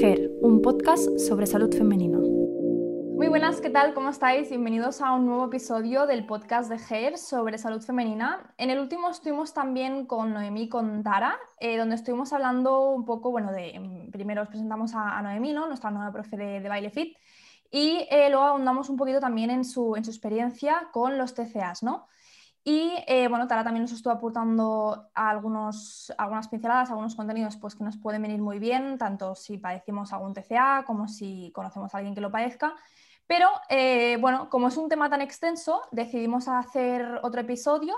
GER, un podcast sobre salud femenina. Muy buenas, ¿qué tal? ¿Cómo estáis? Bienvenidos a un nuevo episodio del podcast de GER sobre salud femenina. En el último estuvimos también con Noemí, con Tara, eh, donde estuvimos hablando un poco, bueno, de, mm, primero os presentamos a, Noemí, ¿no? nuestra nueva profe de, de baile fit, y eh, luego ahondamos un poquito también en su, en su experiencia con los TCAs, ¿no? Y eh, bueno, Tara también nos estuvo aportando algunos, algunas pinceladas, algunos contenidos pues, que nos pueden venir muy bien, tanto si padecimos algún TCA como si conocemos a alguien que lo padezca. Pero eh, bueno, como es un tema tan extenso, decidimos hacer otro episodio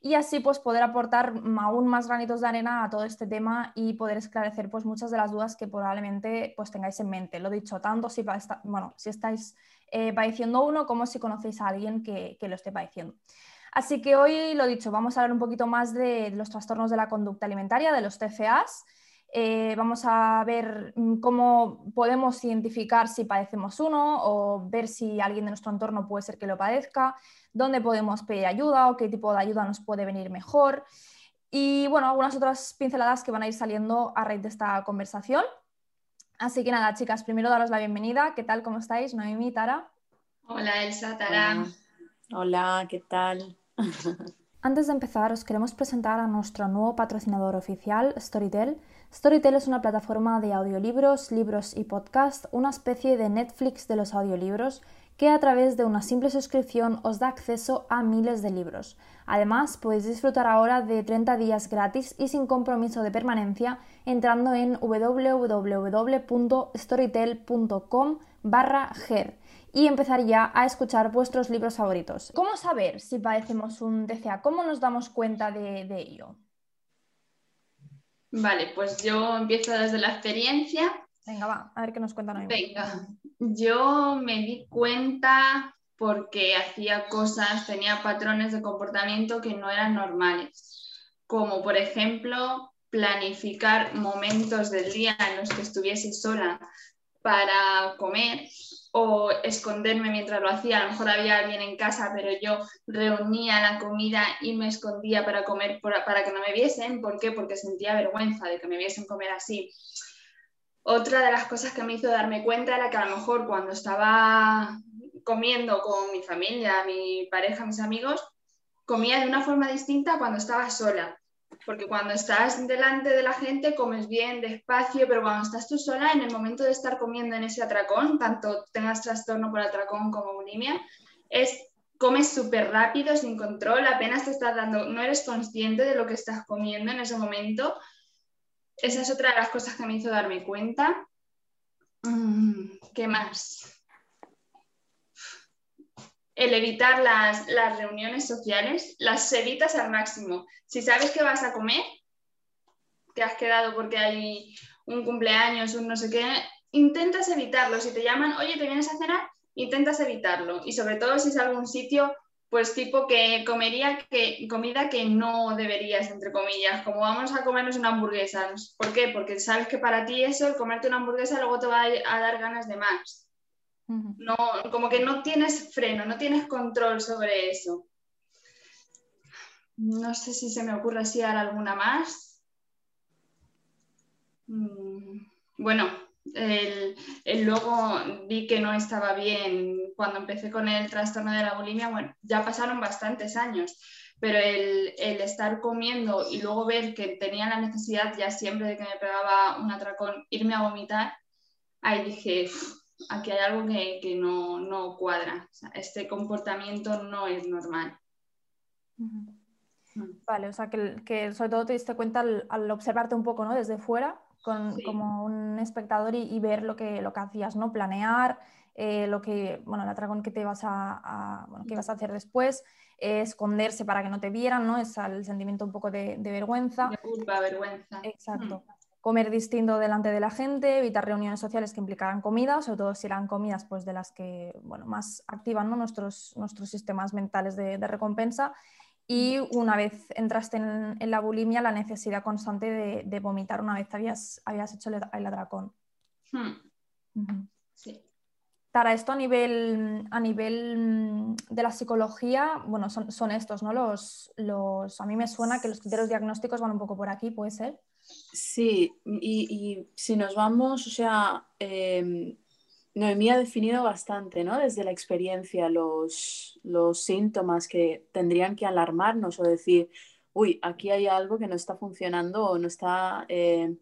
y así pues poder aportar aún más granitos de arena a todo este tema y poder esclarecer pues muchas de las dudas que probablemente pues tengáis en mente. Lo dicho, tanto si, bueno, si estáis eh, padeciendo uno como si conocéis a alguien que, que lo esté padeciendo. Así que hoy, lo dicho, vamos a hablar un poquito más de los trastornos de la conducta alimentaria, de los TCAs. Eh, vamos a ver mm, cómo podemos identificar si padecemos uno o ver si alguien de nuestro entorno puede ser que lo padezca, dónde podemos pedir ayuda o qué tipo de ayuda nos puede venir mejor. Y bueno, algunas otras pinceladas que van a ir saliendo a raíz de esta conversación. Así que nada, chicas, primero daros la bienvenida. ¿Qué tal? ¿Cómo estáis? Noemi, Tara. Hola, Elsa, Tara. Hola ¿qué tal? Antes de empezar, os queremos presentar a nuestro nuevo patrocinador oficial, Storytel. Storytel es una plataforma de audiolibros, libros y podcast, una especie de Netflix de los audiolibros que a través de una simple suscripción os da acceso a miles de libros. Además, podéis disfrutar ahora de 30 días gratis y sin compromiso de permanencia entrando en www.storytel.com barra y empezar ya a escuchar vuestros libros favoritos. ¿Cómo saber si padecemos un TCA? ¿Cómo nos damos cuenta de, ello? Vale, pues yo empiezo desde la experiencia. Venga, va, a ver qué nos cuentan Venga, yo me di cuenta porque hacía cosas, tenía patrones de comportamiento que no eran normales, como por ejemplo planificar momentos del día en los que estuviese sola para comer o esconderme mientras lo hacía. A lo mejor había alguien en casa, pero yo reunía la comida y me escondía para comer, para que no me viesen. ¿Por qué? Porque sentía vergüenza de que me viesen comer así. Otra de las cosas que me hizo darme cuenta era que a lo mejor cuando estaba comiendo con mi familia, mi pareja, mis amigos, comía de una forma distinta cuando estaba sola. Porque cuando estás delante de la gente comes bien, despacio, pero cuando estás tú sola, en el momento de estar comiendo en ese atracón, tanto tengas trastorno por atracón como bulimia, es comes súper rápido, sin control, apenas te estás dando, no eres consciente de lo que estás comiendo en ese momento. Esa es otra de las cosas que me hizo darme cuenta. Mm, ¿Qué más? El evitar las, reuniones sociales, las evitas al máximo. Si sabes que vas a comer, que has quedado porque hay un cumpleaños, un no sé qué, intentas evitarlo. Si te llaman, oye, ¿te vienes a cenar? Intentas evitarlo. Y sobre todo si es algún sitio, pues tipo que comería que, comida que no deberías, entre comillas, como vamos a comernos una hamburguesa. ¿Por qué? Porque sabes que para ti eso, el comerte una hamburguesa, luego te va a dar ganas de más. No, como que no tienes freno, no tienes control sobre eso. No sé si se me ocurre así alguna más. Mm, bueno, el, luego vi que no estaba bien cuando empecé con el trastorno de la bulimia. Bueno, ya pasaron bastantes años, pero el, el, estar comiendo y luego ver que tenía la necesidad ya siempre de que me pegaba un atracón, irme a vomitar, ahí dije, aquí hay algo que, no, cuadra. este comportamiento no es normal. Mm. Vale, o sea, que, sobre todo te diste cuenta al, observarte un poco ¿no? desde fuera, como un espectador y, ver lo que, lo que hacías, ¿no? Planear eh, lo que, bueno, el atracón que te vas a, que ibas a hacer después, esconderse para que no te vieran, ¿no? Es el sentimiento un poco de, vergüenza. De culpa, vergüenza. Exacto. Mm comer distinto delante de la gente, evitar reuniones sociales que implicaran comida, sobre todo si eran comidas pues, de las que bueno, más activan nuestros, nuestros sistemas mentales de, recompensa. Y una vez entraste en, la bulimia, la necesidad constante de, vomitar una vez habías, habías hecho el, atracón. Hmm. Sí. Tara, esto a nivel, a nivel mm, de la psicología, bueno, son, son estos, ¿no? Los, los, a mí me suena que los criterios diagnósticos van un poco por aquí, ¿puede ser? Sí, y, si nos vamos, o sea, eh, Noemí ha definido bastante, ¿no? Desde la experiencia, los, los síntomas que tendrían que alarmarnos o decir, uy, aquí hay algo que no está funcionando o no está, eh,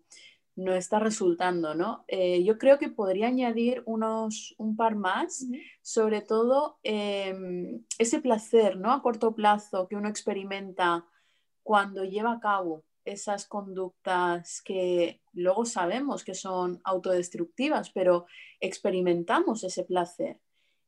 no está resultando, ¿no? Eh, yo creo que podría añadir unos, un par más, sobre todo em, ese placer, ¿no? A corto plazo que uno experimenta cuando lleva a cabo esas conductas que luego sabemos que son autodestructivas, pero experimentamos ese placer.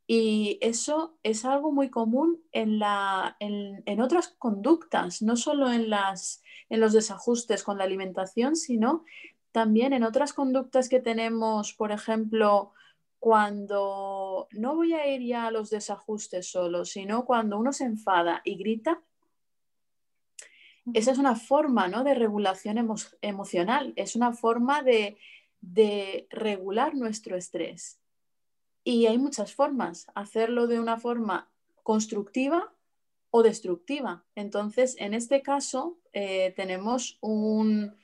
Y eso es algo muy común en, la, en, otras conductas, no solo en, las, en los desajustes con la alimentación, sino también en otras conductas que tenemos, por ejemplo, cuando no voy a ir ya a los desajustes solo, sino cuando uno se enfada y grita, esa es una forma ¿no? de regulación emocional, es una forma de, regular nuestro estrés. Y hay muchas formas, hacerlo de una forma constructiva o destructiva. Entonces, en este caso, eh, tenemos un,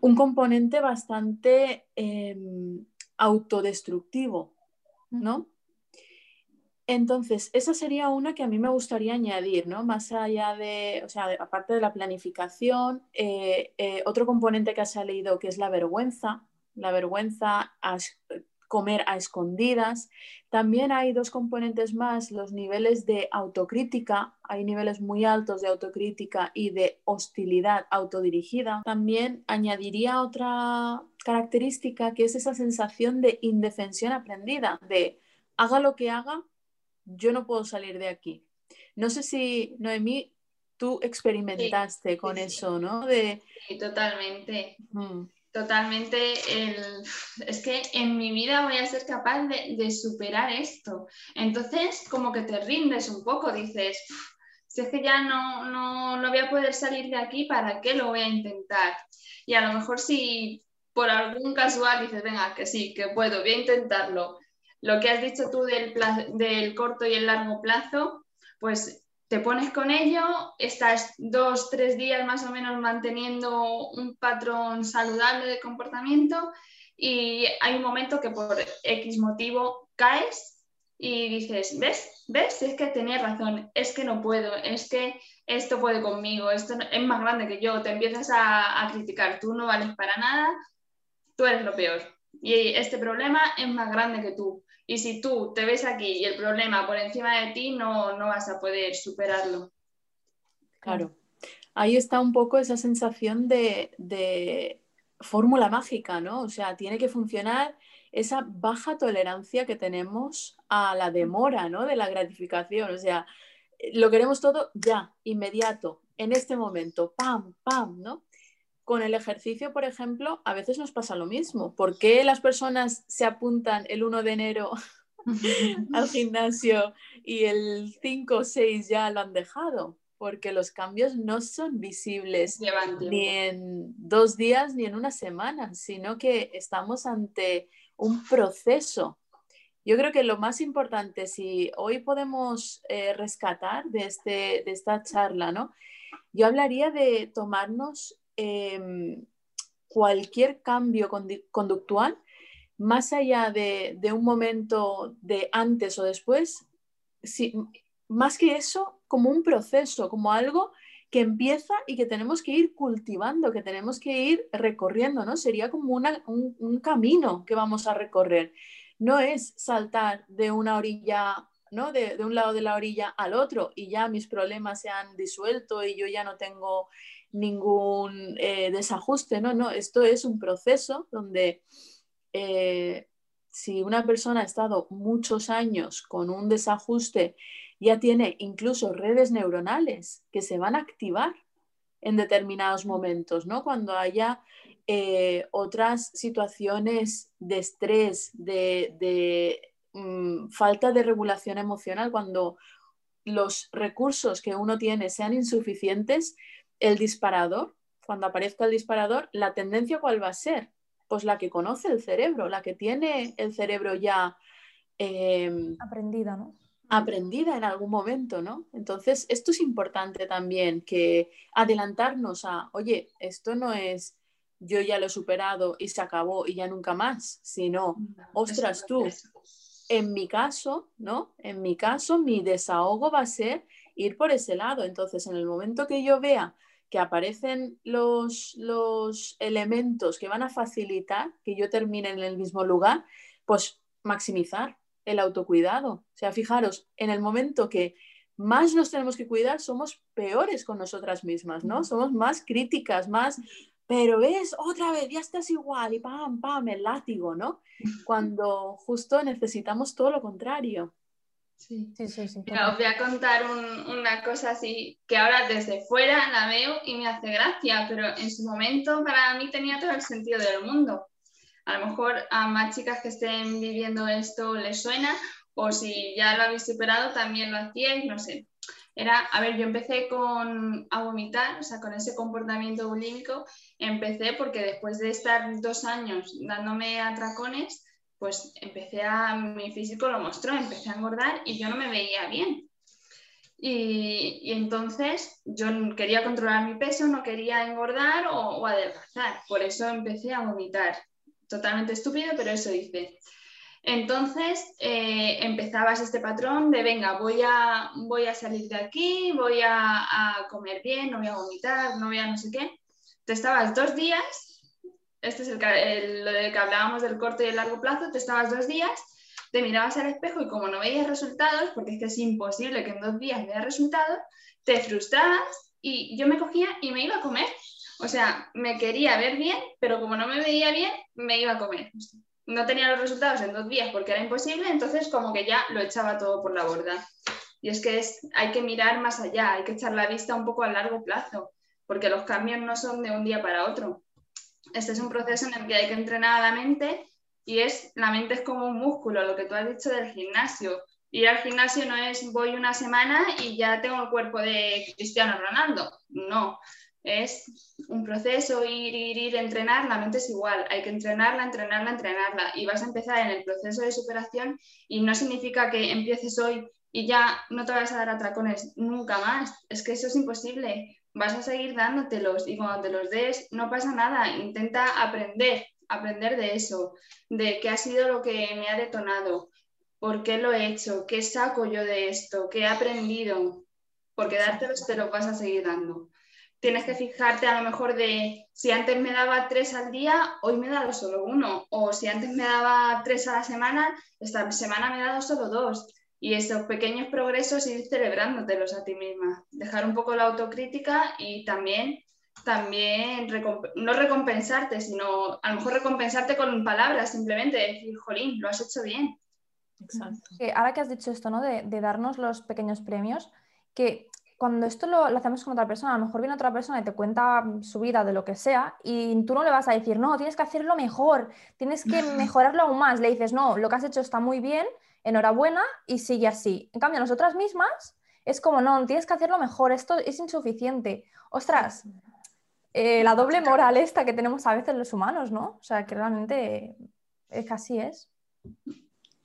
un, componente bastante em, autodestructivo, ¿no? Entonces, esa sería una que a mí me gustaría añadir, ¿no? Más allá de, o sea, aparte de la planificación, eh, eh, otro componente que ha salido que es la vergüenza, la vergüenza a comer a escondidas. También hay dos componentes más, los niveles de autocrítica, hay niveles muy altos de autocrítica y de hostilidad autodirigida. También añadiría otra característica que es esa sensación de indefensión aprendida, de haga lo que haga, yo no puedo salir de aquí. No sé si, Noemí, tú experimentaste con eso, ¿no? De... Sí, totalmente. Totalmente. Es que en mi vida voy a ser capaz de, superar esto. Entonces, como que te rindes un poco, dices, si es que ya no, no, no voy a poder salir de aquí, ¿para qué lo voy a intentar? Y a lo mejor si por algún casual dices, venga, que sí, que puedo, voy a intentarlo lo que has dicho tú del, del corto y el largo plazo, pues te pones con ello, estás dos, tres días más o menos manteniendo un patrón saludable de comportamiento y hay un momento que por X motivo caes y dices, ¿ves? ¿Ves? Es que tenías razón, es que no puedo, es que esto puede conmigo, esto es más grande que yo, te empiezas a, a criticar, tú no vales para nada, tú eres lo peor y este problema es más grande que tú. Y si tú te ves aquí y el problema por encima de ti, no, no vas a poder superarlo. Claro. Ahí está un poco esa sensación de, fórmula mágica, ¿no? O sea, tiene que funcionar esa baja tolerancia que tenemos a la demora, ¿no? De la gratificación. O sea, lo queremos todo ya, inmediato, en este momento, pam, pam, ¿no? Con el ejercicio, por ejemplo, a veces nos pasa lo mismo. ¿Por qué las personas se apuntan el 1 de enero al gimnasio y el 5 o 6 ya lo han dejado? Porque los cambios no son visibles ni en dos días ni en una semana, sino que estamos ante un proceso. Yo creo que lo más importante, si hoy podemos eh, rescatar de, este, de esta charla, ¿no? Yo hablaría de tomarnos Em, cualquier cambio conductual, más allá de, un momento de antes o después, más que eso, como un proceso, como algo que empieza y que tenemos que ir cultivando, que tenemos que ir recorriendo, ¿no? Sería como un, camino que vamos a recorrer. No es saltar de una orilla, ¿no? De, de, un lado de la orilla al otro y ya mis problemas se han disuelto y yo ya no tengo ningún eh, desajuste, no, no, esto es un proceso donde eh, si una persona ha estado muchos años con un desajuste, ya tiene incluso redes neuronales que se van a activar en determinados momentos, ¿no? Cuando haya eh, otras situaciones de estrés, de, mm, falta de regulación emocional, cuando los recursos que uno tiene sean insuficientes, el disparador, cuando aparezca el disparador, la tendencia cuál va a ser? Pues la que conoce el cerebro, la que tiene el cerebro ya em, aprendida, ¿no? aprendida en algún momento, ¿no? Entonces, esto es importante también, que adelantarnos a, oye, esto no es yo ya lo he superado y se acabó y ya nunca más, sino, ostras, tú, en mi caso, ¿no? En mi caso, mi desahogo va a ser ir por ese lado. Entonces, en el momento que yo vea que aparecen los, los elementos que van a facilitar que yo termine en el mismo lugar, pues maximizar el autocuidado. O sea, fijaros, en el momento que más nos tenemos que cuidar, somos peores con nosotras mismas, ¿no? Somos más críticas, más, pero ves, otra vez, ya estás igual y pam, pam, el látigo, ¿no? Cuando justo necesitamos todo lo contrario. Sí, sí, sí. sí os voy a contar una cosa así que ahora desde fuera la veo y me hace gracia, pero en su momento para mí tenía todo el sentido del mundo. A lo mejor a más chicas que estén viviendo esto les suena, o si ya lo habéis superado también lo hacíais, no sé. Era, a ver, yo empecé con a vomitar, o sea, con ese comportamiento bulímico, empecé porque después de estar dos años dándome atracones, pues empecé a, mi físico lo mostró, empecé a engordar y yo no me veía bien. Y, entonces yo quería controlar mi peso, no quería engordar o, adelgazar, por eso empecé a vomitar. Totalmente estúpido, pero eso hice. Entonces eh, empezabas este patrón de, venga, voy a, voy a salir de aquí, voy a, a, comer bien, no voy a vomitar, no voy a no sé qué. Te estabas dos días este es el, lo de que hablábamos del corto y el largo plazo, te estabas dos días, te mirabas al espejo y como no veías resultados, porque es que es imposible que en dos días veas resultados, te frustrabas y yo me cogía y me iba a comer. O sea, me quería ver bien, pero como no me veía bien, me iba a comer. No tenía los resultados en dos días porque era imposible, entonces como que ya lo echaba todo por la borda. Y es que hay que mirar más allá, hay que echar la vista un poco a largo plazo, porque los cambios no son de un día para otro este es un proceso en el que hay que entrenar a la mente y es, la mente es como un músculo, lo que tú has dicho del gimnasio. Ir al gimnasio no es voy una semana y ya tengo el cuerpo de Cristiano Ronaldo. No, es un proceso, ir, ir, ir, entrenar, la mente es igual, hay que entrenarla, entrenarla, entrenarla y vas a empezar en el proceso de superación y no significa que empieces hoy y ya no te vas a dar atracones nunca más, es que eso es imposible, vas a seguir dándotelos y cuando te los des no pasa nada, intenta aprender, aprender de eso, de qué ha sido lo que me ha detonado, por qué lo he hecho, qué saco yo de esto, qué he aprendido, porque dártelos te los vas a seguir dando. Tienes que fijarte a lo mejor de si antes me daba tres al día, hoy me he dado solo uno, o si antes me daba tres a la semana, esta semana me he dado solo dos y esos pequeños progresos ir celebrándotelos a ti misma, dejar un poco la autocrítica y también, también no recompensarte, sino a lo mejor recompensarte con palabras, simplemente decir, jolín, lo has hecho bien. Exacto. ahora que has dicho esto, ¿no? De, darnos los pequeños premios, que cuando esto lo, lo, hacemos con otra persona, a lo mejor viene otra persona y te cuenta su vida de lo que sea y tú no le vas a decir, no, tienes que hacerlo mejor, tienes que mejorarlo aún más. Le dices, no, lo que has hecho está muy bien, enhorabuena y sigue así. En cambio, nosotras mismas es como, no, tienes que hacerlo mejor, esto es insuficiente. Ostras, eh, la doble moral esta que tenemos a veces los humanos, ¿no? O sea, que realmente es que así es.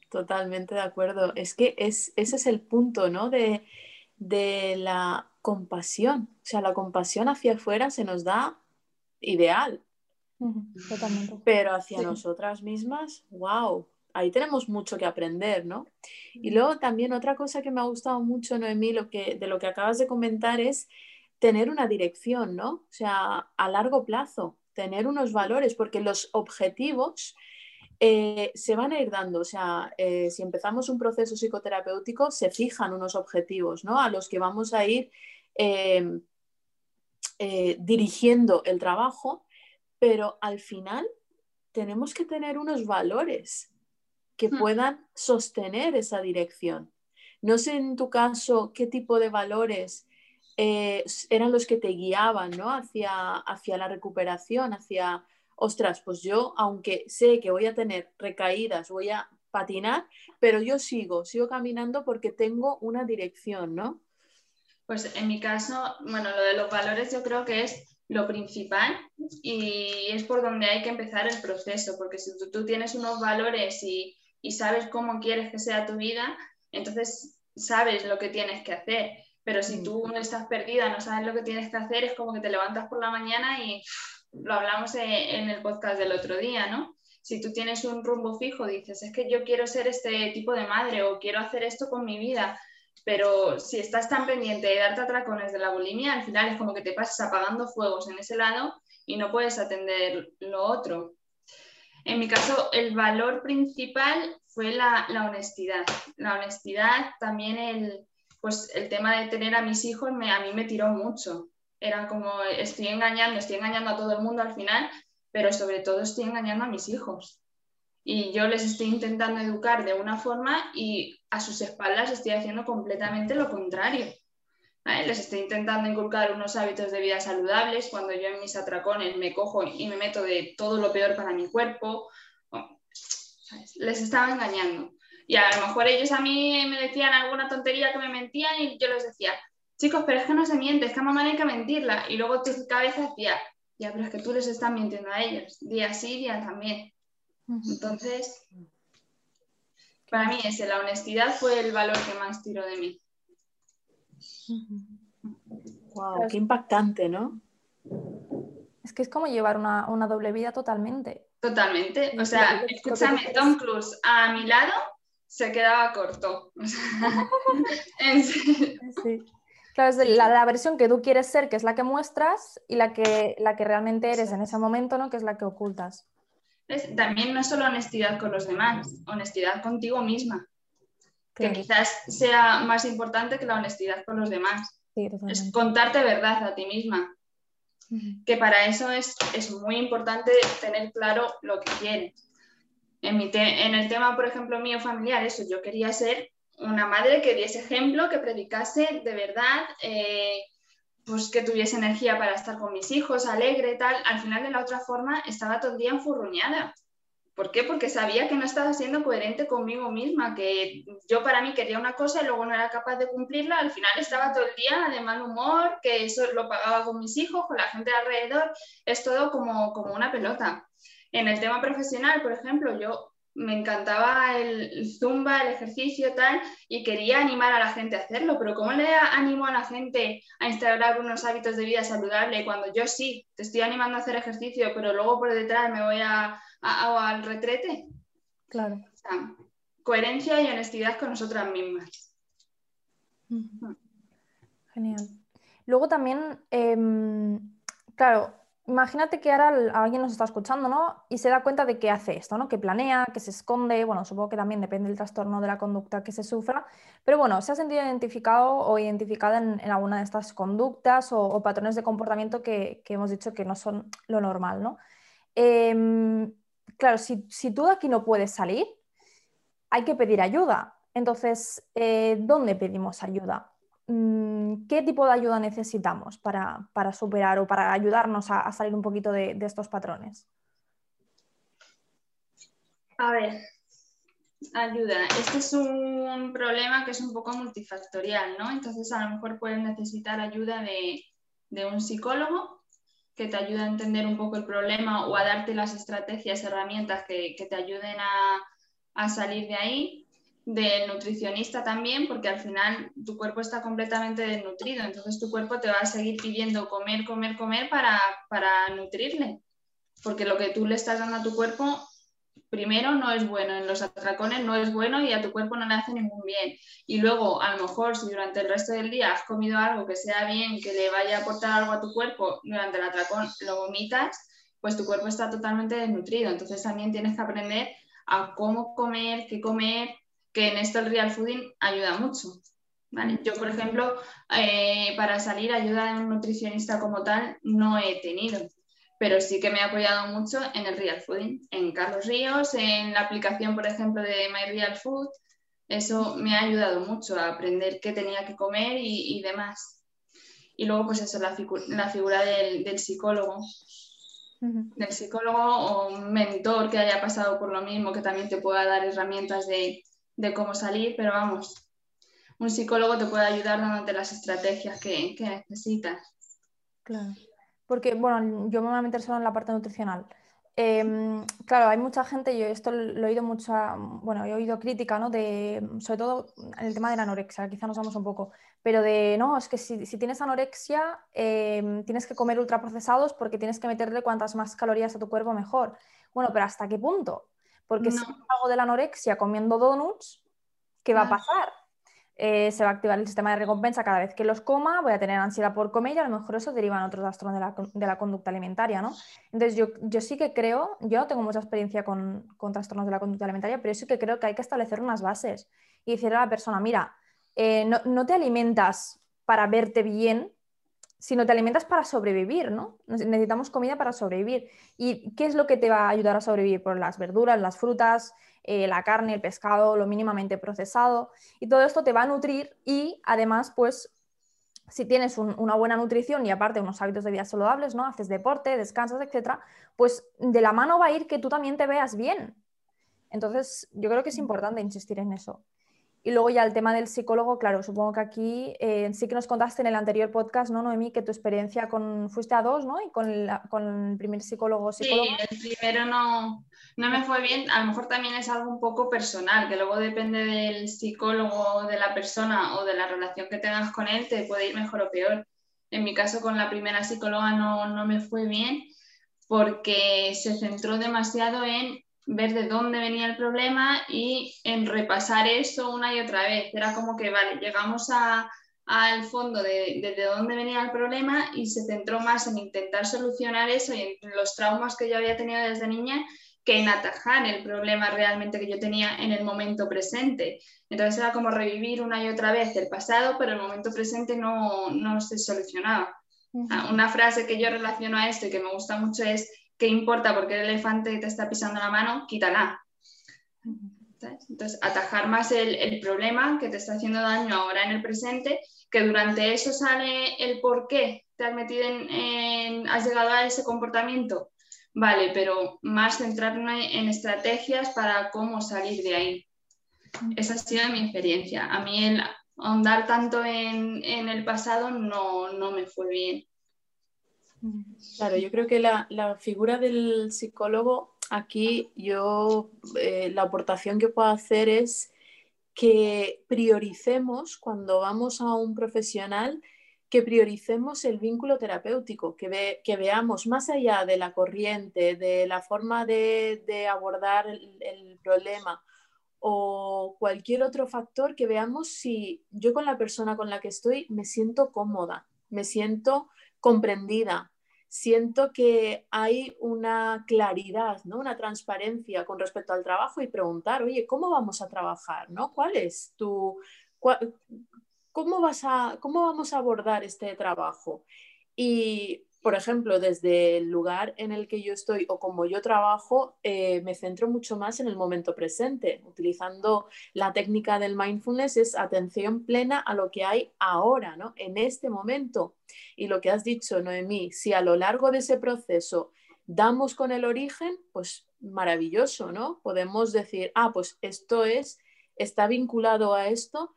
Totalmente de acuerdo. Es que es, ese es el punto, ¿no? De, de la compasión. O sea, la compasión hacia afuera se nos da ideal. Totalmente. Pero hacia nosotras mismas, wow, ahí tenemos mucho que aprender, ¿no? Y luego también otra cosa que me ha gustado mucho, Noemí, lo que, de lo que acabas de comentar es tener una dirección, ¿no? O sea, a largo plazo, tener unos valores, porque los objetivos eh, se van a ir dando. O sea, eh, si empezamos un proceso psicoterapéutico, se fijan unos objetivos, ¿no? A los que vamos a ir em, eh, dirigiendo el trabajo, pero al final tenemos que tener unos valores que puedan sostener esa dirección. No sé en tu caso qué tipo de valores eh, eran los que te guiaban ¿no? hacia, hacia la recuperación, hacia, ostras, pues yo, aunque sé que voy a tener recaídas, voy a patinar, pero yo sigo, sigo caminando porque tengo una dirección, ¿no? Pues en mi caso, bueno, lo de los valores yo creo que es lo principal y es por donde hay que empezar el proceso, porque si tú tienes unos valores y y sabes cómo quieres que sea tu vida, entonces sabes lo que tienes que hacer. Pero si mm. tú estás perdida, no sabes lo que tienes que hacer, es como que te levantas por la mañana y lo hablamos en el podcast del otro día, ¿no? Si tú tienes un rumbo fijo, dices, es que yo quiero ser este tipo de madre o quiero hacer esto con mi vida, pero si estás tan pendiente de darte atracones de la bulimia, al final es como que te pasas apagando fuegos en ese lado y no puedes atender lo otro. En mi caso, el valor principal fue la, honestidad. La honestidad, también el, pues, el tema de tener a mis hijos, me, a mí me tiró mucho. Era como, estoy engañando, estoy engañando a todo el mundo al final, pero sobre todo estoy engañando a mis hijos. Y yo les estoy intentando educar de una forma y a sus espaldas estoy haciendo completamente lo contrario. Les estoy intentando inculcar unos hábitos de vida saludables cuando yo en mis atracones me cojo y me meto de todo lo peor para mi cuerpo. Les estaba engañando. Y a lo mejor ellos a mí me decían alguna tontería que me mentían y yo les decía, chicos, pero es que no se miente, es que a mamá hay que mentirla. Y luego tu cabeza decía, ya, pero es que tú les estás mintiendo a ellos, día sí, día también. Entonces, para mí ese, la honestidad fue el valor que más tiró de mí. Wow, qué impactante, ¿no? Es que es como llevar una, doble vida totalmente. Totalmente. O sea, escúchame, Tom Cruise a mi lado se quedaba corto. sí. Claro, es la, versión que tú quieres ser, que es la que muestras, y la que, la que realmente eres en ese momento, ¿no? Que es la que ocultas. También no es solo honestidad con los demás, honestidad contigo misma que quizás sea más importante que la honestidad con los demás. es contarte verdad a ti misma. Que para eso es, es, muy importante tener claro lo que quieres. En, mi en el tema, por ejemplo, mío familiar, eso, yo quería ser una madre que diese ejemplo, que predicase de verdad, eh, pues que tuviese energía para estar con mis hijos, alegre, tal. Al final, de la otra forma, estaba todo el día enfurruñada. ¿Por qué? Porque sabía que no estaba siendo coherente conmigo misma, que yo para mí quería una cosa y luego no era capaz de cumplirla. Al final estaba todo el día de mal humor, que eso lo pagaba con mis hijos, con la gente alrededor. Es todo como, como una pelota. En el tema profesional, por ejemplo, yo me encantaba el zumba, el ejercicio, tal, y quería animar a la gente a hacerlo, pero ¿cómo le animo a la gente a instaurar unos hábitos de vida saludable cuando yo sí te estoy animando a hacer ejercicio, pero luego por detrás me voy a al retrete. Claro. coherencia y honestidad con nosotras mismas. Genial. Luego también, em, claro, imagínate que ahora alguien nos está escuchando, ¿no? Y se da cuenta de que hace esto, ¿no? Que planea, que se esconde, bueno, supongo que también depende del trastorno de la conducta que se sufra, pero bueno, se ha sentido identificado o identificada en, alguna de estas conductas o, patrones de comportamiento que, hemos dicho que no son lo normal, ¿no? Em, claro, si, tú de aquí no puedes salir, hay que pedir ayuda. Entonces, eh, ¿dónde pedimos ayuda? Mm, ¿Qué tipo de ayuda necesitamos para, superar o para ayudarnos a, salir un poquito de, estos patrones? A ver, ayuda. Este es un problema que es un poco multifactorial, ¿no? Entonces, a lo mejor pueden necesitar ayuda de, de un psicólogo que te ayude a entender un poco el problema o a darte las estrategias, herramientas que, te ayuden a, salir de ahí. Del nutricionista también, porque al final tu cuerpo está completamente desnutrido, entonces tu cuerpo te va a seguir pidiendo comer, comer, comer para, para nutrirle, porque lo que tú le estás dando a tu cuerpo primero no es bueno, en los atracones no es bueno y a tu cuerpo no le hace ningún bien. Y luego, a lo mejor, si durante el resto del día has comido algo que sea bien, que le vaya a aportar algo a tu cuerpo, durante el atracón lo vomitas, pues tu cuerpo está totalmente desnutrido. Entonces también tienes que aprender a cómo comer, qué comer, que en esto el real fooding ayuda mucho. Yo, por ejemplo, eh, para salir ayuda de un nutricionista como tal no he tenido pero sí que me ha apoyado mucho en el Real Fooding, en Carlos Ríos, en la aplicación, por ejemplo, de My Real Food. Eso me ha ayudado mucho a aprender qué tenía que comer y, demás. Y luego, pues eso, la, figura del, psicólogo. Del psicólogo o un mentor que haya pasado por lo mismo, que también te pueda dar herramientas de, de cómo salir, pero vamos, un psicólogo te puede ayudar dándote las estrategias que, que necesitas. Claro. Porque, bueno, yo me voy a meter solo en la parte nutricional. em, claro, hay mucha gente, yo esto lo he oído mucha, bueno, he oído crítica, ¿no? De, sobre todo en el tema de la anorexia, quizá nos vamos un poco, pero de, no, es que si, tienes anorexia, em, tienes que comer ultraprocesados porque tienes que meterle cuantas más calorías a tu cuerpo mejor. Bueno, pero ¿hasta qué punto? Porque si hago de la anorexia comiendo donuts, ¿qué va a pasar? Eh, se va a activar el sistema de recompensa cada vez que los coma, voy a tener ansiedad por comer y a lo mejor eso deriva en otros trastornos de la, conducta alimentaria, ¿no? Entonces yo, yo, sí que creo, yo no tengo mucha experiencia con, con, trastornos de la conducta alimentaria, pero sí que creo que hay que establecer unas bases y decirle a la persona, mira, eh, no, no, te alimentas para verte bien, sino te alimentas para sobrevivir, ¿no? Necesitamos comida para sobrevivir. ¿Y qué es lo que te va a ayudar a sobrevivir? Por las verduras, las frutas, eh, la carne, el pescado, lo mínimamente procesado. Y todo esto te va a nutrir y además, pues, si tienes una buena nutrición y aparte unos hábitos de vida saludables, ¿no? Haces deporte, descansas, etcétera, pues de la mano va a ir que tú también te veas bien. Entonces, yo creo que es importante insistir en eso. Y luego ya el tema del psicólogo, claro, supongo que aquí eh, sí que nos contaste en el anterior podcast, ¿no, Noemí? Que tu experiencia con, fuiste a dos, ¿no? Y con el, con el primer psicólogo, psicólogo. Sí, el primero no, no me fue bien. A lo mejor también es algo un poco personal, que luego depende del psicólogo, de la persona o de la relación que tengas con él, te puede ir mejor o peor. En mi caso con la primera psicóloga no, no me fue bien porque se centró demasiado en ver de dónde venía el problema y en repasar eso una y otra vez. Era como que, vale, llegamos al fondo de, de, dónde venía el problema y se centró más en intentar solucionar eso y en los traumas que yo había tenido desde niña que en atajar el problema realmente que yo tenía en el momento presente. Entonces era como revivir una y otra vez el pasado, pero el momento presente no, no se solucionaba. Una frase que yo relaciono a esto y que me gusta mucho es ¿qué importa porque el elefante te está pisando la mano? Quítala. Entonces, atajar más el, problema que te está haciendo daño ahora en el presente, que durante eso sale el por qué te has metido en, has llegado a ese comportamiento. Vale, pero más centrarme en estrategias para cómo salir de ahí. Esa ha sido mi experiencia. A mí el ahondar tanto en, el pasado no, no me fue bien. Claro, yo creo que la, figura del psicólogo aquí, yo eh, la aportación que puedo hacer es que prioricemos cuando vamos a un profesional, que prioricemos el vínculo terapéutico, que, que veamos más allá de la corriente, de la forma de, abordar el problema o cualquier otro factor, que veamos si yo con la persona con la que estoy me siento cómoda, me siento comprendida, siento que hay una claridad, ¿no? una transparencia con respecto al trabajo y preguntar, oye, ¿cómo vamos a trabajar? ¿no? ¿Cuál es tu... cómo, vas a, ¿Cómo vamos a abordar este trabajo? Y por ejemplo, desde el lugar en el que yo estoy o como yo trabajo, eh, me centro mucho más en el momento presente. Utilizando la técnica del mindfulness es atención plena a lo que hay ahora, ¿no? En este momento. Y lo que has dicho, Noemí, si a lo largo de ese proceso damos con el origen, pues maravilloso, ¿no? Podemos decir, ah, pues esto es, está vinculado a esto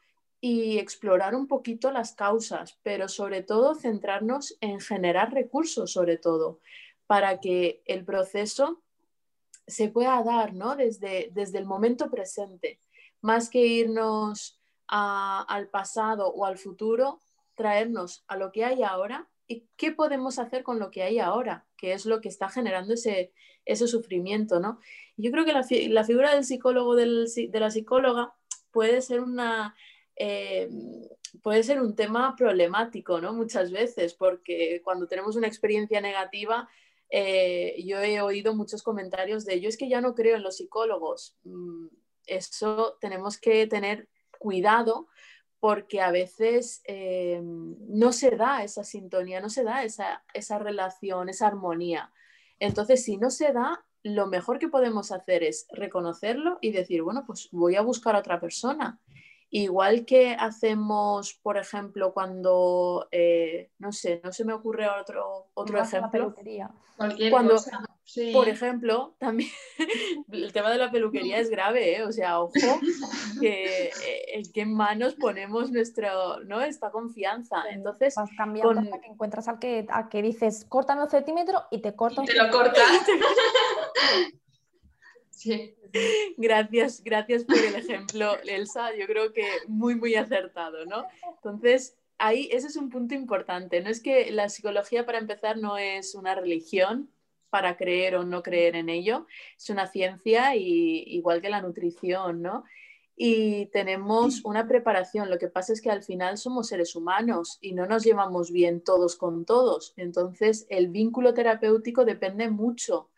y explorar un poquito las causas, pero sobre todo centrarnos en generar recursos, sobre todo, para que el proceso se pueda dar ¿no? desde, desde el momento presente, más que irnos al pasado o al futuro, traernos a lo que hay ahora y qué podemos hacer con lo que hay ahora, que es lo que está generando ese, ese sufrimiento. ¿no? Yo creo que la, la figura del psicólogo, del, de la psicóloga, puede ser una eh, puede ser un tema problemático, ¿no? Muchas veces, porque cuando tenemos una experiencia negativa, eh, yo he oído muchos comentarios de yo es que ya no creo en los psicólogos. Mm, eso tenemos que tener cuidado porque a veces eh, no se da esa sintonía, no se da esa, esa relación, esa armonía. Entonces, si no se da, lo mejor que podemos hacer es reconocerlo y decir, bueno, pues voy a buscar a otra persona Igual que hacemos, por ejemplo, cuando, eh, no sé, no se me ocurre otro, otro ejemplo. Cualquier cuando, cosa. Sí. Por ejemplo, también el tema de la peluquería es grave, ¿eh? o sea, ojo, que eh, en qué manos ponemos nuestro, ¿no? esta confianza. Entonces, vas cambiando con- hasta que encuentras al que, al que dices, córtame un centímetro y te corta un Te lo cortas. sí. Gracias, gracias por el ejemplo, Elsa. Yo creo que muy, muy acertado, ¿no? Entonces, ahí ese es un punto importante. No es que la psicología, para empezar, no es una religión para creer o no creer en ello. Es una ciencia y, igual que la nutrición, ¿no? Y tenemos una preparación. Lo que pasa es que al final somos seres humanos y no nos llevamos bien todos con todos. Entonces, el vínculo terapéutico depende mucho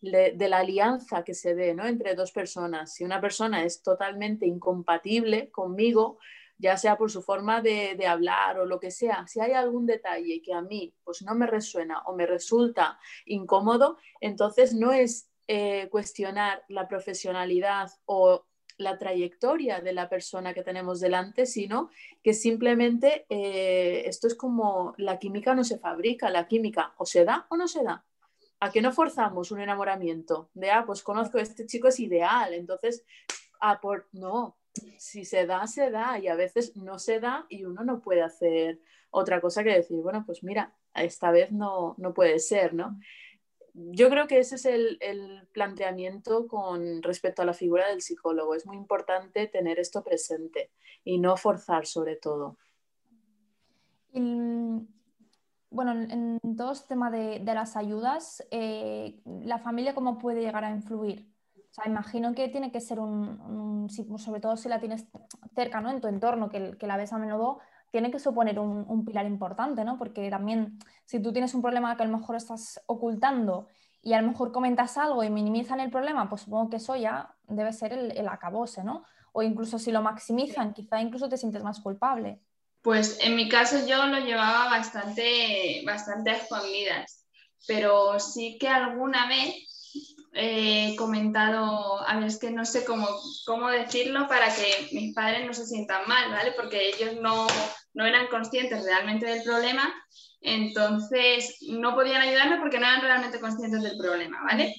de la alianza que se dé ¿no? entre dos personas. Si una persona es totalmente incompatible conmigo, ya sea por su forma de, de hablar o lo que sea, si hay algún detalle que a mí pues, no me resuena o me resulta incómodo, entonces no es eh, cuestionar la profesionalidad o la trayectoria de la persona que tenemos delante, sino que simplemente eh, esto es como la química no se fabrica, la química o se da o no se da. ¿A que no forzamos un enamoramiento? De, ah, pues conozco, este chico es ideal, entonces, ah, por, no, si se da, se da, y a veces no se da y uno no puede hacer otra cosa que decir, bueno, pues mira, esta vez no, no puede ser, ¿no? Yo creo que ese es el, el planteamiento con respecto a la figura del psicólogo. Es muy importante tener esto presente y no forzar sobre todo. Mm, bueno, en, en todo este tema de, de las ayudas, eh, ¿la familia cómo puede llegar a influir? O sea, imagino que tiene que ser un, un- si- sobre todo si la tienes cerca, ¿no? En tu entorno, que, que la ves a menudo, tiene que suponer un, un pilar importante, ¿no? Porque también si tú tienes un problema que a lo mejor estás ocultando y a lo mejor comentas algo y minimizan el problema, pues supongo que eso ya debe ser el, el acabose, ¿no? O incluso si lo maximizan, quizá incluso te sientes más culpable. Pues en mi caso yo lo llevaba bastante, bastante escondidas, pero sí que alguna vez he comentado, a ver, es que no sé cómo, cómo decirlo para que mis padres no se sientan mal, ¿vale? Porque ellos no, no eran conscientes realmente del problema, entonces no podían ayudarme porque no eran realmente conscientes del problema, ¿vale?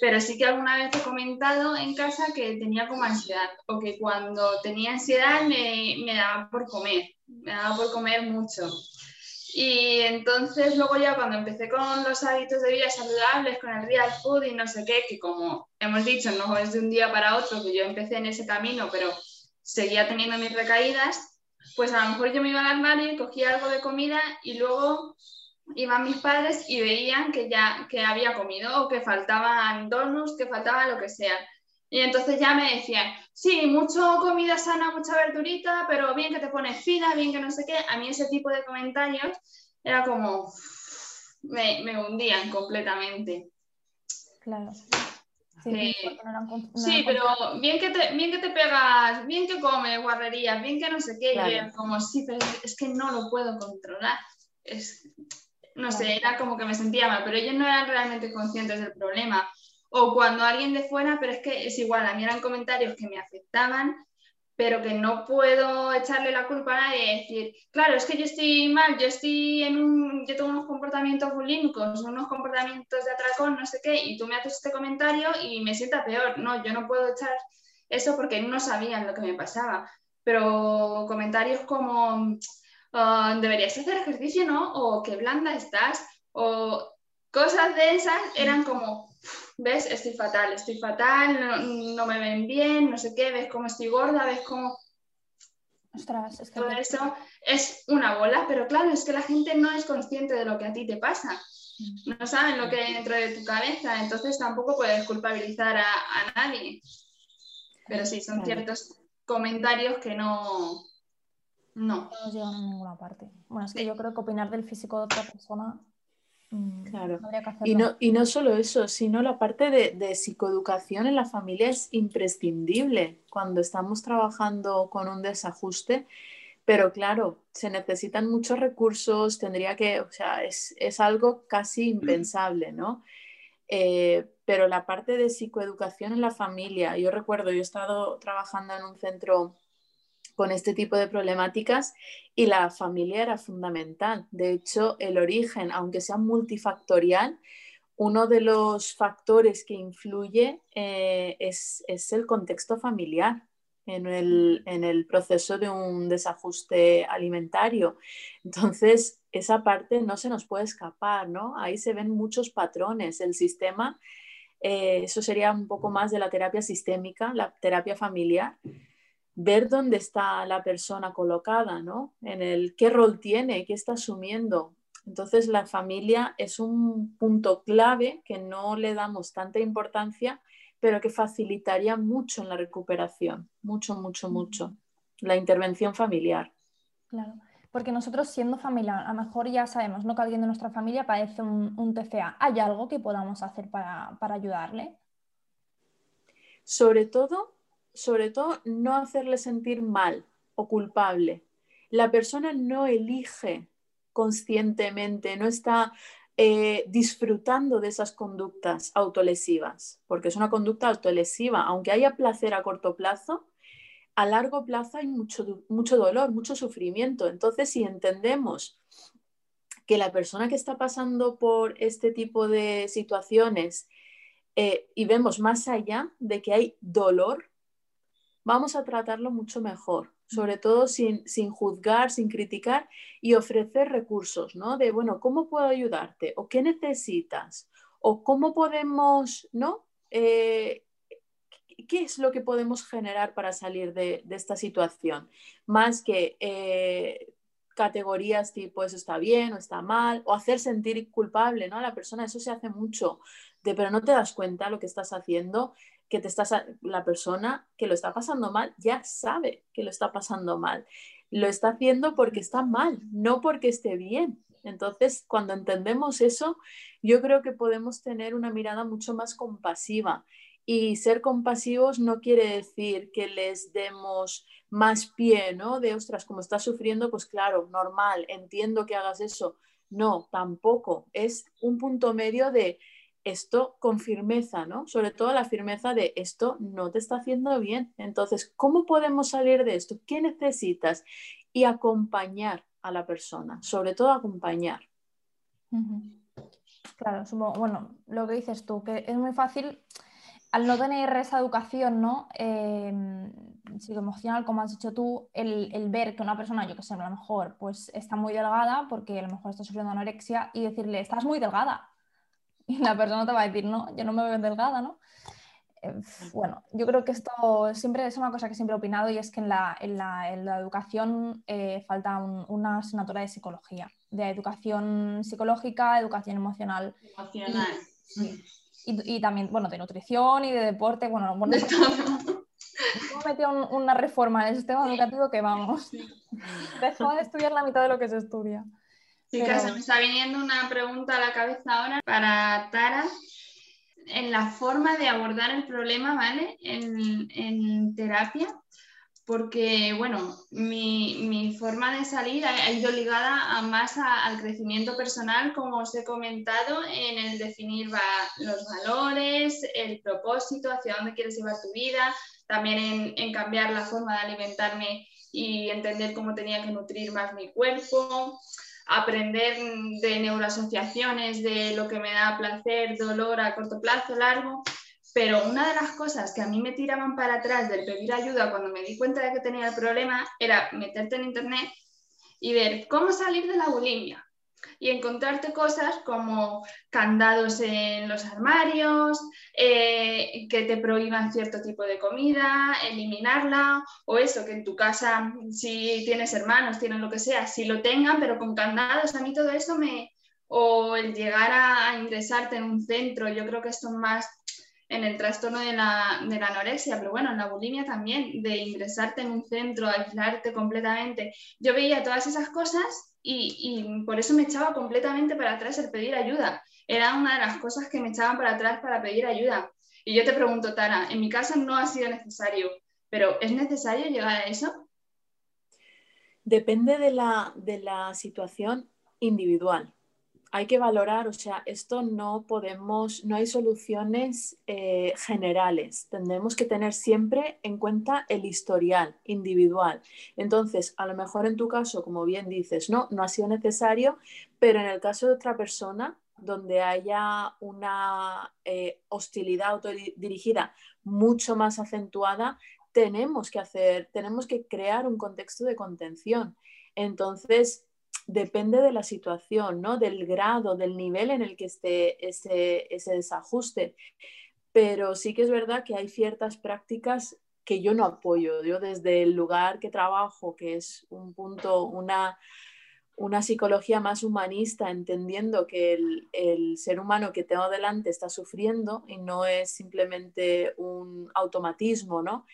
Pero sí que alguna vez he comentado en casa que tenía como ansiedad o que cuando tenía ansiedad me, me daba por comer, me daba por comer mucho. Y entonces luego ya cuando empecé con los hábitos de vida saludables, con el real food y no sé qué, que como hemos dicho, no es de un día para otro que yo empecé en ese camino, pero seguía teniendo mis recaídas, pues a lo mejor yo me iba al armario y cogía algo de comida y luego iban mis padres y veían que ya que había comido o que faltaban donuts, que faltaba lo que sea. Y entonces ya me decían, sí, mucho comida sana, mucha verdurita, pero bien que te pones fina, bien que no sé qué. A mí ese tipo de comentarios era como, me, me hundían completamente. Claro. Sí. no eran pero bien que, te, bien que te pegas, bien que comes guarrerías, bien que no sé qué. Y Claro. era como, sí, pero es- que no lo puedo controlar. Es, no sé, era como que me sentía mal, pero ellos no eran realmente conscientes del problema. O cuando alguien de fuera, pero es que es igual, a mí eran comentarios que me afectaban, pero que no puedo echarle la culpa a nadie y decir, claro, es que yo estoy mal, yo estoy en un, yo tengo unos comportamientos bulímicos, unos comportamientos de atracón, no sé qué, y tú me haces este comentario y me sienta peor. No, yo no puedo echar eso porque no sabían lo que me pasaba. Pero comentarios como, "Ah, deberías hacer ejercicio, ¿no? O qué blanda estás, o cosas de esas eran como, ves, estoy fatal, estoy fatal, no, no me ven bien, no sé qué, ves cómo estoy gorda, ves cómo Ostras, es que todo te- eso es una bola, pero claro, es que la gente no es consciente de lo que a ti te pasa. No saben lo que hay dentro de tu cabeza, entonces tampoco puedes culpabilizar a, a nadie. Pero sí, son ciertos comentarios que no. No. no nos llevan a ninguna parte. Bueno, es que yo creo que opinar del físico de otra persona Claro. que hacerlo. Y no, y no solo eso, sino la parte de, de psicoeducación en la familia es imprescindible cuando estamos trabajando con un desajuste, pero claro, se necesitan muchos recursos, tendría que, o sea, es, es algo casi impensable, ¿no? Eh, pero la parte de psicoeducación en la familia, yo recuerdo, yo he estado trabajando en un centro con este tipo de problemáticas y la familia era fundamental. De hecho, el origen, aunque sea multifactorial, uno de los factores que influye eh, es, el contexto familiar en el, proceso de un desajuste alimentario. Entonces, esa parte no se nos puede escapar, ¿no? Ahí se ven muchos patrones. El sistema, eh, eso sería un poco más de la terapia sistémica, la terapia familiar, ver dónde está la persona colocada, ¿no? En el qué rol tiene, qué está asumiendo. Entonces la familia es un punto clave que no le damos tanta importancia, pero que facilitaría mucho en la recuperación, mucho, mucho, mucho, la intervención familiar. Claro, porque nosotros siendo familia, a lo mejor ya sabemos ¿no? que alguien de nuestra familia padece un, TCA. ¿Hay algo que podamos hacer para, para ayudarle? Sobre todo, sobre todo, no hacerle sentir mal o culpable. La persona no elige conscientemente, no está eh, disfrutando de esas conductas autolesivas, porque es una conducta autolesiva, aunque haya placer a corto plazo, a largo plazo hay mucho, mucho dolor, mucho sufrimiento. Entonces, si entendemos que la persona que está pasando por este tipo de situaciones eh, y vemos más allá de que hay dolor, vamos a tratarlo mucho mejor, sobre todo sin, juzgar, sin criticar y ofrecer recursos, ¿no? De, bueno, ¿cómo puedo ayudarte? ¿O qué necesitas? ¿O cómo podemos, ¿no? Eh, ¿Qué es lo que podemos generar para salir de, esta situación? Más que eh, categorías tipo eso está bien o está mal, o hacer sentir culpable ¿no? a la persona, eso se hace mucho, de, pero no te das cuenta lo que estás haciendo que te estás, la persona que lo está pasando mal ya sabe que lo está pasando mal. Lo está haciendo porque está mal, no porque esté bien. Entonces, cuando entendemos eso, yo creo que podemos tener una mirada mucho más compasiva. Y ser compasivos no quiere decir que les demos más pie, ¿no? De, ostras, como estás sufriendo, pues claro, normal, entiendo que hagas eso. No, tampoco. Es un punto medio de esto con firmeza, ¿no? Sobre todo la firmeza de esto no te está haciendo bien. Entonces, ¿cómo podemos salir de esto? ¿Qué necesitas? Y acompañar a la persona, sobre todo acompañar. Claro, bueno, lo que dices tú, que es muy fácil al no tener esa educación, ¿no? Em, psicoemocional, como has dicho tú, el, ver que una persona, yo que sé, a lo mejor pues está muy delgada porque a lo mejor está sufriendo anorexia y decirle, estás muy delgada, y la persona te va a decir, no, yo no me veo delgada, ¿no? Eh, bueno, yo creo que esto siempre es una cosa que siempre he opinado y es que en la, en la, en la educación eh, falta una asignatura de psicología, de educación psicológica, educación emocional. Emocional. Y, y, también, bueno, de nutrición y de deporte, bueno, bueno hemos metido una reforma en el sistema educativo que vamos, dejó de estudiar la mitad de lo que se estudia. Chicas, me está viniendo una pregunta a la cabeza ahora para Tara en la forma de abordar el problema, ¿vale? En, terapia, porque, bueno, mi, forma de salir ha, ido ligada a más al crecimiento personal, como os he comentado, en el definir los valores, el propósito, hacia dónde quieres llevar tu vida, también en, en cambiar la forma de alimentarme y entender cómo tenía que nutrir más mi cuerpo aprender de neuroasociaciones, de lo que me da placer, dolor a corto plazo, largo. Pero una de las cosas que a mí me tiraban para atrás del pedir ayuda cuando me di cuenta de que tenía el problema era meterte en internet y ver cómo salir de la bulimia y encontrarte cosas como candados en los armarios, eh, que te prohíban cierto tipo de comida, eliminarla, o eso, que en tu casa, si tienes hermanos, tienes lo que sea, si lo tengan, pero con candados, a mí todo eso me... o el llegar a ingresarte en un centro, yo creo que esto es más en el trastorno de la, de la, anorexia, pero bueno, en la bulimia también, de ingresarte en un centro, aislarte completamente. Yo veía todas esas cosas y, por eso me echaba completamente para atrás el pedir ayuda. Era una de las cosas que me echaban para atrás para pedir ayuda. Y yo te pregunto, Tara, en mi caso no ha sido necesario, pero ¿es necesario llegar a eso? Depende de la, situación individual. Hay que valorar, o sea, esto no podemos, no hay soluciones eh, generales. Tendremos que tener siempre en cuenta el historial individual. Entonces, a lo mejor en tu caso, como bien dices, no, no ha sido necesario, pero en el caso de otra persona, donde haya una eh, hostilidad autodirigida mucho más acentuada, tenemos que hacer, tenemos que crear un contexto de contención. Entonces, depende de la situación, ¿no? del grado, del nivel en el que esté ese, desajuste. Pero sí que es verdad que hay ciertas prácticas que yo no apoyo. Yo desde el lugar que trabajo, que es un punto, una, una psicología más humanista, entendiendo que el, el, ser humano que tengo delante está sufriendo y no es simplemente un automatismo, ¿no?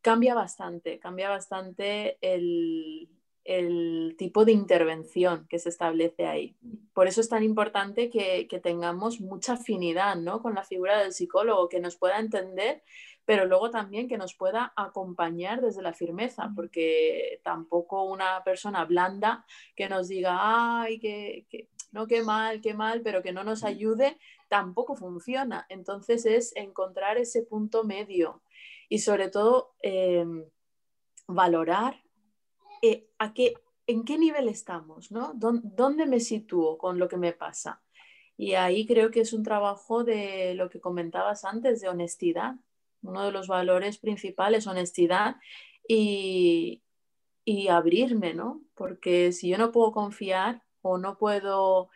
Cambia bastante, cambia bastante el, el tipo de intervención que se establece ahí. Por eso es tan importante que, tengamos mucha afinidad ¿no? con la figura del psicólogo, que nos pueda entender, pero luego también que nos pueda acompañar desde la firmeza, porque tampoco una persona blanda que nos diga, ay, que, no, qué mal, qué mal, pero que no nos ayude, tampoco funciona. Entonces es encontrar ese punto medio y sobre todo eh, valorar eh, en qué nivel estamos, ¿no? ¿Dónde me sitúo con lo que me pasa? Y ahí creo que es un trabajo de lo que comentabas antes, de honestidad. Uno de los valores principales, honestidad y, abrirme, ¿no? Porque si yo no puedo confiar o no puedo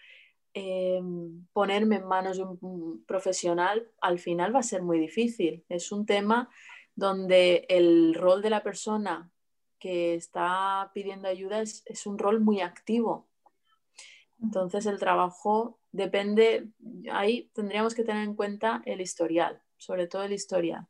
em, ponerme en manos de un profesional, al final va a ser muy difícil. Es un tema donde el rol de la persona que está pidiendo ayuda es, un rol muy activo. Entonces el trabajo depende, ahí tendríamos que tener en cuenta el historial, sobre todo el historial.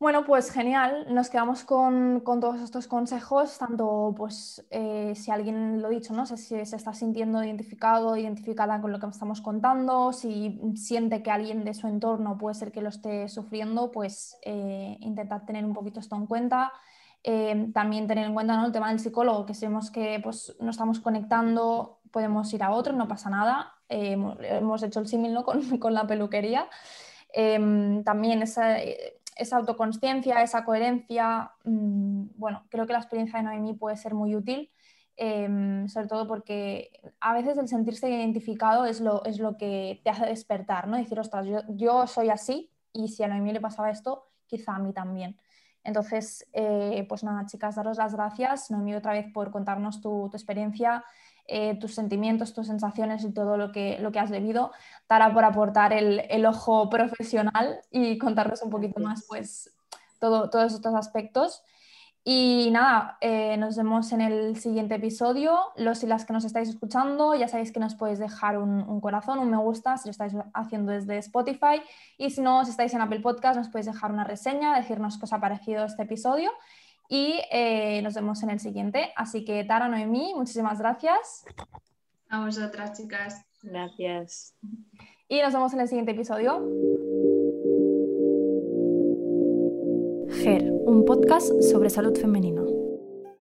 Bueno, pues genial, nos quedamos con, todos estos consejos, tanto pues eh, si alguien lo ha dicho, no sé si se está sintiendo identificado, identificada con lo que estamos contando, si siente que alguien de su entorno puede ser que lo esté sufriendo, pues eh, intentar tener un poquito esto en cuenta. Em, también tener en cuenta el tema del psicólogo, que si vemos que pues, no estamos conectando, podemos ir a otro, no pasa nada. Em, hemos hecho el símil con, la peluquería. Em, también esa, esa autoconsciencia, esa coherencia, mm, bueno, creo que la experiencia de Noemí puede ser muy útil. sobre todo porque a veces el sentirse identificado es lo, es lo que te hace despertar, ¿no? Decir, ostras, yo, yo soy así y si a Noemí le pasaba esto, quizá a mí también. Entonces, eh, pues nada, chicas, daros las gracias, Noemí, otra vez por contarnos tu, experiencia, eh, tus sentimientos, tus sensaciones y todo lo que, lo que has vivido. Tara, por aportar el, ojo profesional y contarnos un poquito más, pues, todo, todos estos aspectos. Y nada, eh, nos vemos en el siguiente episodio. Los y las que nos estáis escuchando, ya sabéis que nos podéis dejar un, corazón, un me gusta si lo estáis haciendo desde Spotify. Y si no, si estáis en Apple Podcast, nos podéis dejar una reseña, decirnos qué os ha parecido este episodio. Y eh, nos vemos en el siguiente. Así que, Tara, Noemí, muchísimas gracias. A vosotras, chicas. Gracias. Y nos vemos en el siguiente episodio. Un podcast sobre salud femenina.